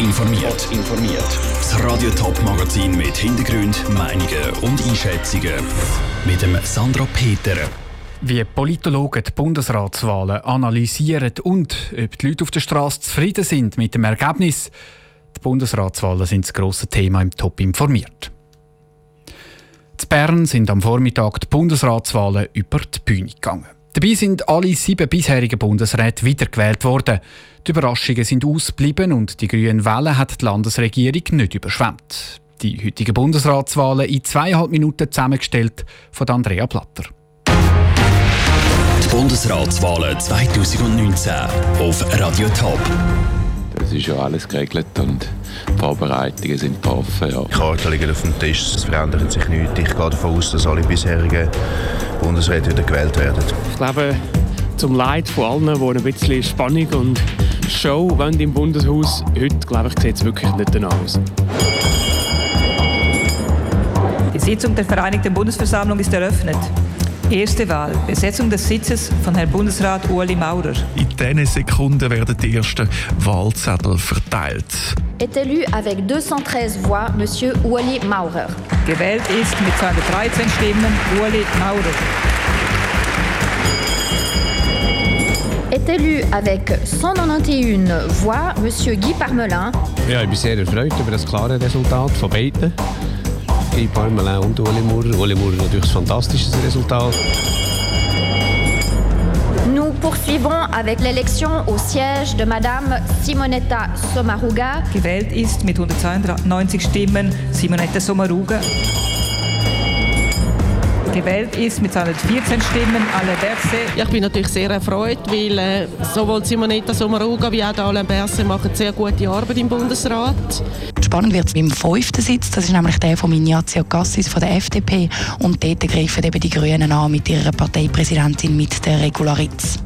informiert. informiert. Das Radio Top Magazin mit Hintergrund, Meinungen und Einschätzungen mit dem Sandra Peter. Wie Politologen die Bundesratswahlen analysieren und ob die Leute auf der Straße zufrieden sind mit dem Ergebnis. Die Bundesratswahlen sind das grosse Thema im Top informiert. In Bern sind am Vormittag die Bundesratswahlen über die Bühne gegangen. Dabei sind alle sieben bisherigen Bundesräte wiedergewählt worden. Die Überraschungen sind ausgeblieben und die grünen Welle hat die Landesregierung nicht überschwemmt. Die heutigen Bundesratswahlen in zweieinhalb Minuten zusammengestellt von Andrea Platter. Die Bundesratswahlen 2019 auf Radio Top. Es ist ja alles geregelt und die Vorbereitungen sind getroffen. Ja. Die Karten liegen auf dem Tisch, es verändert sich nichts. Ich gehe davon aus, dass alle bisherigen Bundesräte wieder gewählt werden. Ich glaube, zum Leid von allen, die ein bisschen Spannung und Show wollen im Bundeshaus, heute glaube ich, sieht es wirklich nicht danach aus. Die Sitzung der Vereinigten Bundesversammlung ist eröffnet. Erste Wahl. Besetzung des Sitzes von Herrn Bundesrat Ueli Maurer. In diesen Sekunden werden die ersten Wahlzettel verteilt. Est élu avec 213 voix Monsieur Ueli Maurer. Gewählt ist mit 213 Stimmen Ueli Maurer. Est élu avec 191 voix Monsieur Guy Parmelin. Ja, ich bin sehr erfreut über das klare Resultat von beiden. Guy Parmelin und Ueli Maurer. Ueli Maurer natürlich ein fantastisches Resultat. Nous poursuivons avec l'élection au siège de Madame Simonetta Sommaruga. Gewählt ist mit 192 Stimmen Simonetta Sommaruga. Gewählt ist mit 214 Stimmen Alain Berset. Ja, ich bin natürlich sehr erfreut, weil äh, sowohl Simonetta Sommaruga wie auch Alain Berset machen sehr gute Arbeit im Bundesrat. Spannend wird es beim fünften Sitz, das ist nämlich der von Ignazio Cassis von der FDP und dort greifen eben die Grünen an mit ihrer Parteipräsidentin mit der Regularitz.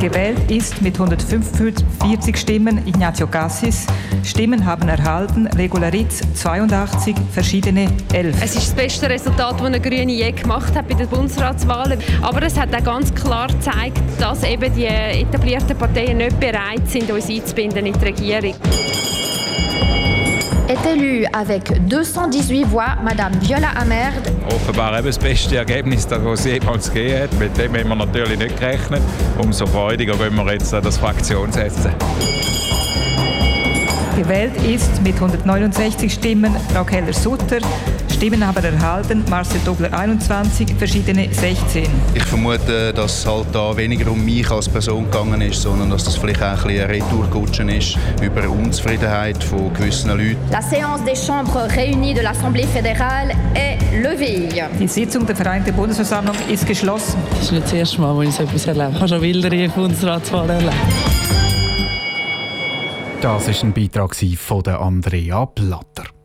Gewählt ist mit 145 Stimmen Ignazio Cassis. Stimmen haben erhalten Regularitz 82, verschiedene 11. Es ist das beste Resultat, das eine Grüne je gemacht hat bei den Bundesratswahlen. Aber es hat auch ganz klar gezeigt, dass eben die etablierten Parteien nicht bereit sind, uns einzubinden in die Regierung. Est élu avec 218 voix Madame Viola Amerd. Offenbar eben das beste Ergebnis, das es jemals gegeben hat. Mit dem haben wir natürlich nicht gerechnet. Umso freudiger gehen wir jetzt an das Fraktionsessen. Gewählt ist mit 169 Stimmen Frau Keller-Sutter. Stimmen haben erhalten Marcel Dobler 21, verschiedene 16. Ich vermute, dass es halt da weniger um mich als Person gegangen ist, sondern dass das vielleicht auch ein bisschen eine Retourkutsche ist über Unzufriedenheit von gewissen Leuten. La séance des chambres réunies de l'Assemblée fédérale est levée. Die Sitzung der Vereinigten Bundesversammlung ist geschlossen. Das ist nicht das erste Mal, wo ich so etwas erlebe. Ich habe schon wildere Bundesratswahl erlebt. Das war ein Beitrag von der Andrea Platter.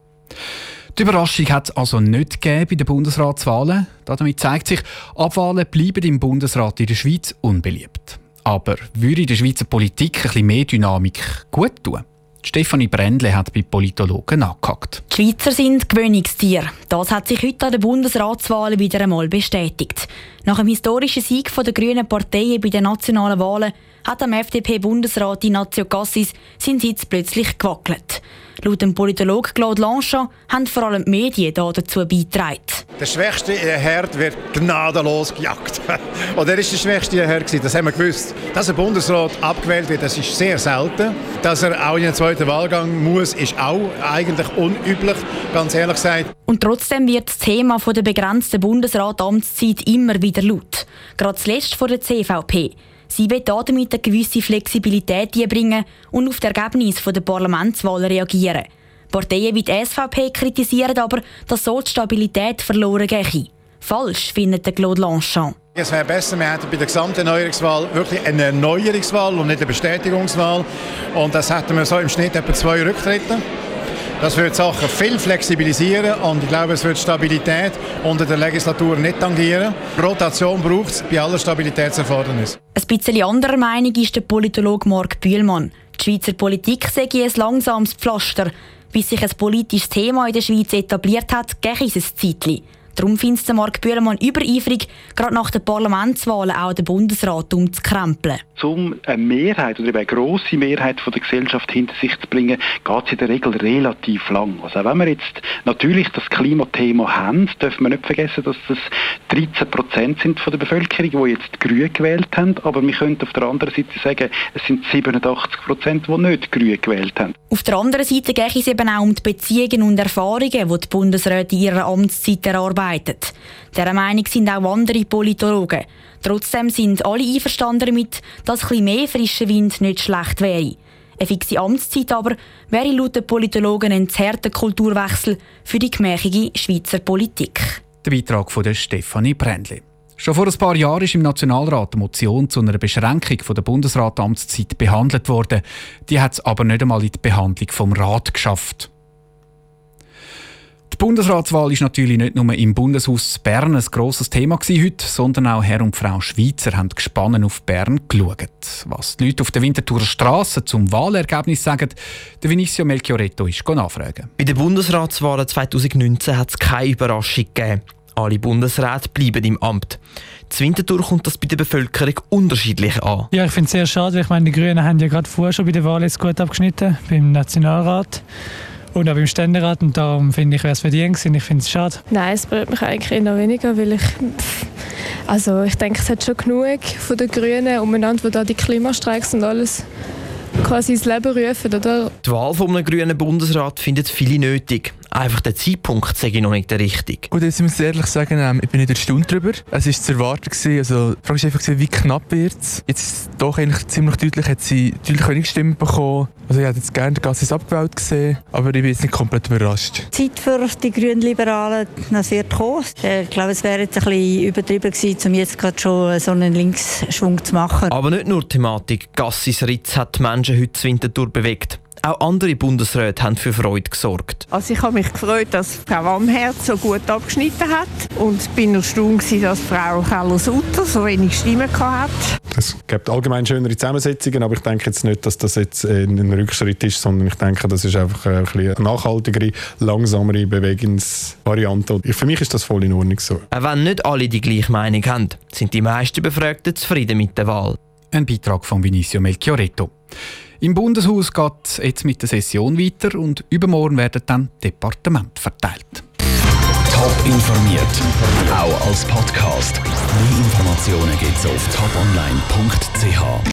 Die Überraschung hat es also nicht gegeben bei den Bundesratswahlen. Damit zeigt sich, Abwahlen bleiben im Bundesrat in der Schweiz unbeliebt. Aber würde der Schweizer Politik ein bisschen mehr Dynamik gut tun? Stefanie Brändle hat bei Politologen nachgehakt. Die Schweizer sind Gewöhnungstiere. Das hat sich heute an den Bundesratswahlen wieder einmal bestätigt. Nach dem historischen Sieg der Grünen Partei bei den nationalen Wahlen hat am FDP-Bundesrat Ignazio Cassis sein Sitz plötzlich gewackelt. Laut dem Politologen Claude Lanchon haben vor allem die Medien dazu beigetragen. Der schwächste Herd wird gnadenlos gejagt. Und er ist der schwächste Herd, das haben wir gewusst. Dass ein Bundesrat abgewählt wird, das ist sehr selten. Dass er auch in den zweiten Wahlgang muss, ist auch eigentlich unüblich, ganz ehrlich gesagt. Und trotzdem wird das Thema der begrenzten Bundesrat-Amtszeit immer wieder laut. Gerade zuletzt von der CVP. Sie will damit eine gewisse Flexibilität einbringen und auf das Ergebnis der Parlamentswahl reagieren. Parteien wie die SVP kritisieren aber, dass so die Stabilität verloren gehe. Falsch, findet Claude Lanchon. Es wäre besser, wir hätten bei der gesamten Erneuerungswahl wirklich eine Erneuerungswahl und nicht eine Bestätigungswahl. Und das hätten wir so im Schnitt etwa zwei Rücktritte. Das würde die Sachen viel flexibilisieren und ich glaube, es wird Stabilität unter der Legislatur nicht tangieren. Rotation braucht es bei aller Stabilitätserfordernis. Ein bisschen anderer Meinung ist der Politologe Marc Bühlmann. Die Schweizer Politik sei ein langsames Pflaster. Bis sich ein politisches Thema in der Schweiz etabliert hat, gehe es ein Zeitchen. Darum findet Mark Bühlemann übereifrig, gerade nach den Parlamentswahlen auch den Bundesrat umzukrempeln. Um eine Mehrheit oder eine grosse Mehrheit von der Gesellschaft hinter sich zu bringen, geht es in der Regel relativ lang. Also auch wenn wir jetzt natürlich das Klimathema haben, dürfen wir nicht vergessen, dass das 13 Prozent sind von der Bevölkerung, die jetzt Grün gewählt haben. Aber wir können auf der anderen Seite sagen, es sind 87 Prozent, die nicht Grün gewählt haben. Auf der anderen Seite geht es eben auch um die Beziehungen und Erfahrungen, die die Bundesräte in ihrer Amtszeit erarbeitet. Dieser Meinung sind auch andere Politologen. Trotzdem sind alle einverstanden damit, dass ein mehr frischer Wind nicht schlecht wäre. Eine fixe Amtszeit aber wäre laut den Politologen ein zerter Kulturwechsel für die gemächige Schweizer Politik. Der Beitrag von der Stefanie Brändli. Schon vor ein paar Jahren ist im Nationalrat eine Motion zu einer Beschränkung der Bundesratamtszeit behandelt worden. Die hat es aber nicht einmal in die Behandlung vom Rat geschafft. Die Bundesratswahl ist natürlich nicht nur im Bundeshaus Bern ein grosses Thema heute, sondern auch Herr und Frau Schweizer haben gespannt auf Bern geschaut. Was die Leute auf der Winterthurer Straße zum Wahlergebnis sagen, der Vinicio Melchioretto ist nachfragen. Bei den Bundesratswahlen 2019 hat es keine Überraschung gegeben. Alle Bundesräte bleiben im Amt. Zu Winterthur kommt das bei der Bevölkerung unterschiedlich an. Ja, ich finde es sehr schade. Ich meine, die Grünen haben ja gerade vorher schon bei der Wahl jetzt gut abgeschnitten, beim Nationalrat und auch beim Ständerat. Und darum finde ich, wäre es verdient gewesen. Ich finde es schade. Nein, es berührt mich eigentlich noch weniger, weil ich... Also ich denke, es hat schon genug von den Grünen umeinander, die da die Klimastreiks und alles quasi ins Leben rufen, oder? Die Wahl von einem grünen Bundesrat findet viele nötig. Einfach der Zeitpunkt sage ich noch nicht der richtige. Gut, jetzt muss ich ehrlich sagen, ähm, ich bin nicht erstaunt darüber. Es war zu erwarten. Gewesen. Also, die Frage ist einfach, wie knapp wird es. Jetzt doch eigentlich ziemlich deutlich, hat sie deutlich wenig Stimmen bekommen. Also ich hätte jetzt gerne Gassis abgewählt gesehen, aber ich bin jetzt nicht komplett überrascht. Die Zeit für die Grünen Liberalen, das wird kommen. Ich glaube, es wäre jetzt ein bisschen übertrieben gewesen, um jetzt gerade schon so einen Linksschwung zu machen. Aber nicht nur die Thematik Gassis Ritz hat die Menschen heute zu Winterthur bewegt. Auch andere Bundesräte haben für Freude gesorgt. Also ich habe mich gefreut, dass Frau Amherz so gut abgeschnitten hat und bin erstaunt, dass Frau Keller-Sutter so wenig Stimmen hatte. Es gibt allgemein schönere Zusammensetzungen, aber ich denke jetzt nicht, dass das jetzt ein Rückschritt ist, sondern ich denke, das ist einfach eine nachhaltigere, langsamere Bewegungsvariante. Für mich ist das voll in Ordnung so. Auch wenn nicht alle die gleiche Meinung haben, sind die meisten Befragten zufrieden mit der Wahl. Ein Beitrag von Vinicio Melchioretto. Im Bundeshaus geht es jetzt mit der Session weiter und übermorgen werden dann Departement verteilt. Top informiert, auch als Podcast. Mehr Informationen gibt es auf toponline.ch.